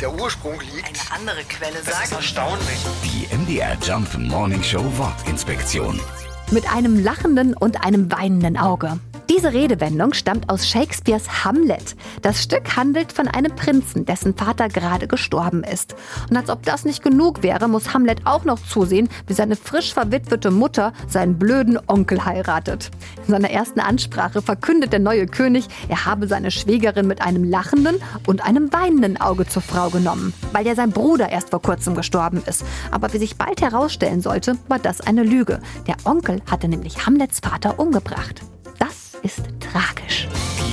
der Ursprung liegt. Eine andere Quelle Das ist sagt. erstaunlich. Die MDR Jump Morning Show Wortinspektion. Mit einem lachenden und einem weinenden Auge. Diese Redewendung stammt aus Shakespeares Hamlet. Das Stück handelt von einem Prinzen, dessen Vater gerade gestorben ist. Und als ob das nicht genug wäre, muss Hamlet auch noch zusehen, wie seine frisch verwitwete Mutter seinen blöden Onkel heiratet. In seiner ersten Ansprache verkündet der neue König, er habe seine Schwägerin mit einem lachenden und einem weinenden Auge zur Frau genommen, weil ja sein Bruder erst vor kurzem gestorben ist. Aber wie sich bald herausstellen sollte, war das eine Lüge. Der Onkel hatte nämlich Hamlets Vater umgebracht.